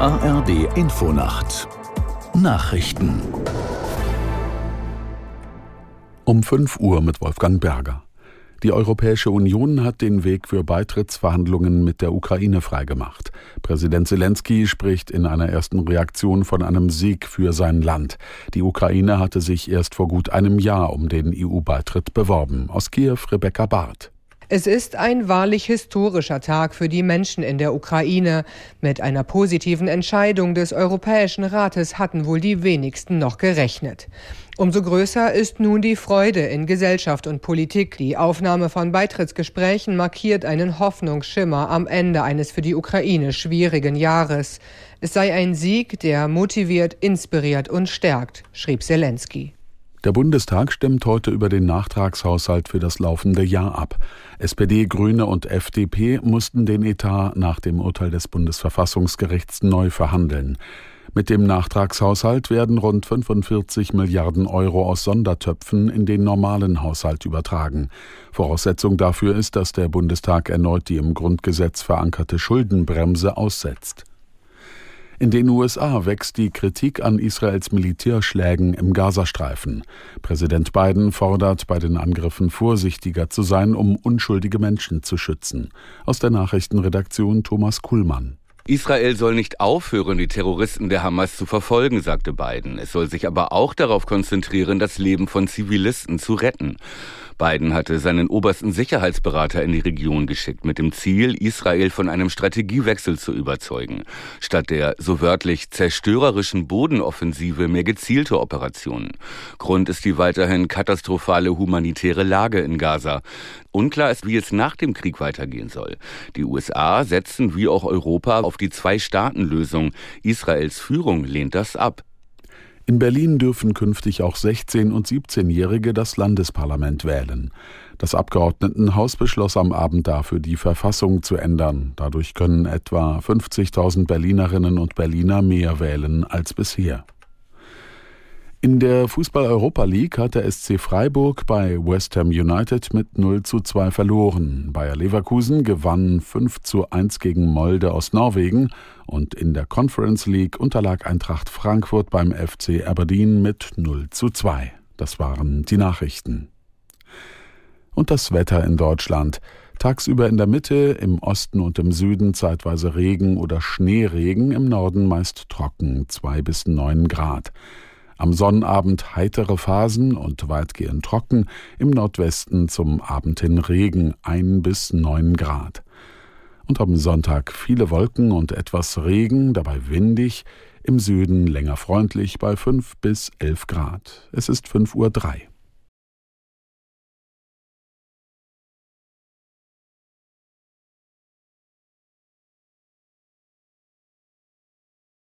ARD Infonacht Nachrichten um 5 Uhr mit Wolfgang Berger. Die Europäische Union hat den Weg für Beitrittsverhandlungen mit der Ukraine freigemacht. Präsident Zelensky spricht in einer ersten Reaktion von einem Sieg für sein Land. Die Ukraine hatte sich erst vor gut einem Jahr um den EU-Beitritt beworben. Aus Kiew Rebecca Barth. Es ist ein wahrlich historischer Tag für die Menschen in der Ukraine. Mit einer positiven Entscheidung des Europäischen Rates hatten wohl die wenigsten noch gerechnet. Umso größer ist nun die Freude in Gesellschaft und Politik. Die Aufnahme von Beitrittsgesprächen markiert einen Hoffnungsschimmer am Ende eines für die Ukraine schwierigen Jahres. Es sei ein Sieg, der motiviert, inspiriert und stärkt, schrieb Zelensky. Der Bundestag stimmt heute über den Nachtragshaushalt für das laufende Jahr ab. SPD, Grüne und FDP mussten den Etat nach dem Urteil des Bundesverfassungsgerichts neu verhandeln. Mit dem Nachtragshaushalt werden rund 45 Milliarden Euro aus Sondertöpfen in den normalen Haushalt übertragen. Voraussetzung dafür ist, dass der Bundestag erneut die im Grundgesetz verankerte Schuldenbremse aussetzt. In den USA wächst die Kritik an Israels Militärschlägen im Gazastreifen. Präsident Biden fordert, bei den Angriffen vorsichtiger zu sein, um unschuldige Menschen zu schützen. Aus der Nachrichtenredaktion Thomas Kuhlmann. Israel soll nicht aufhören, die Terroristen der Hamas zu verfolgen, sagte Biden. Es soll sich aber auch darauf konzentrieren, das Leben von Zivilisten zu retten. Biden hatte seinen obersten Sicherheitsberater in die Region geschickt, mit dem Ziel, Israel von einem Strategiewechsel zu überzeugen. Statt der so wörtlich zerstörerischen Bodenoffensive mehr gezielte Operationen. Grund ist die weiterhin katastrophale humanitäre Lage in Gaza. Unklar ist, wie es nach dem Krieg weitergehen soll. Die USA setzen wie auch Europa auf die Zwei-Staaten-Lösung. Israels Führung lehnt das ab. In Berlin dürfen künftig auch 16- und 17-Jährige das Landesparlament wählen. Das Abgeordnetenhaus beschloss am Abend dafür, die Verfassung zu ändern. Dadurch können etwa 50.000 Berlinerinnen und Berliner mehr wählen als bisher. In der Fußball-Europa League hat der SC Freiburg bei West Ham United mit 0 zu 2 verloren. Bayer Leverkusen gewann 5 zu 1 gegen Molde aus Norwegen und in der Conference League unterlag Eintracht Frankfurt beim FC Aberdeen mit 0 zu 2. Das waren die Nachrichten. Und das Wetter in Deutschland. Tagsüber in der Mitte, im Osten und im Süden zeitweise Regen oder Schneeregen, im Norden meist trocken, 2 bis 9 Grad. Am Sonnabend heitere Phasen und weitgehend trocken, im Nordwesten zum Abend hin Regen ein bis neun Grad. Und am Sonntag viele Wolken und etwas Regen, dabei windig, im Süden länger freundlich bei fünf bis elf Grad. Es ist fünf Uhr drei.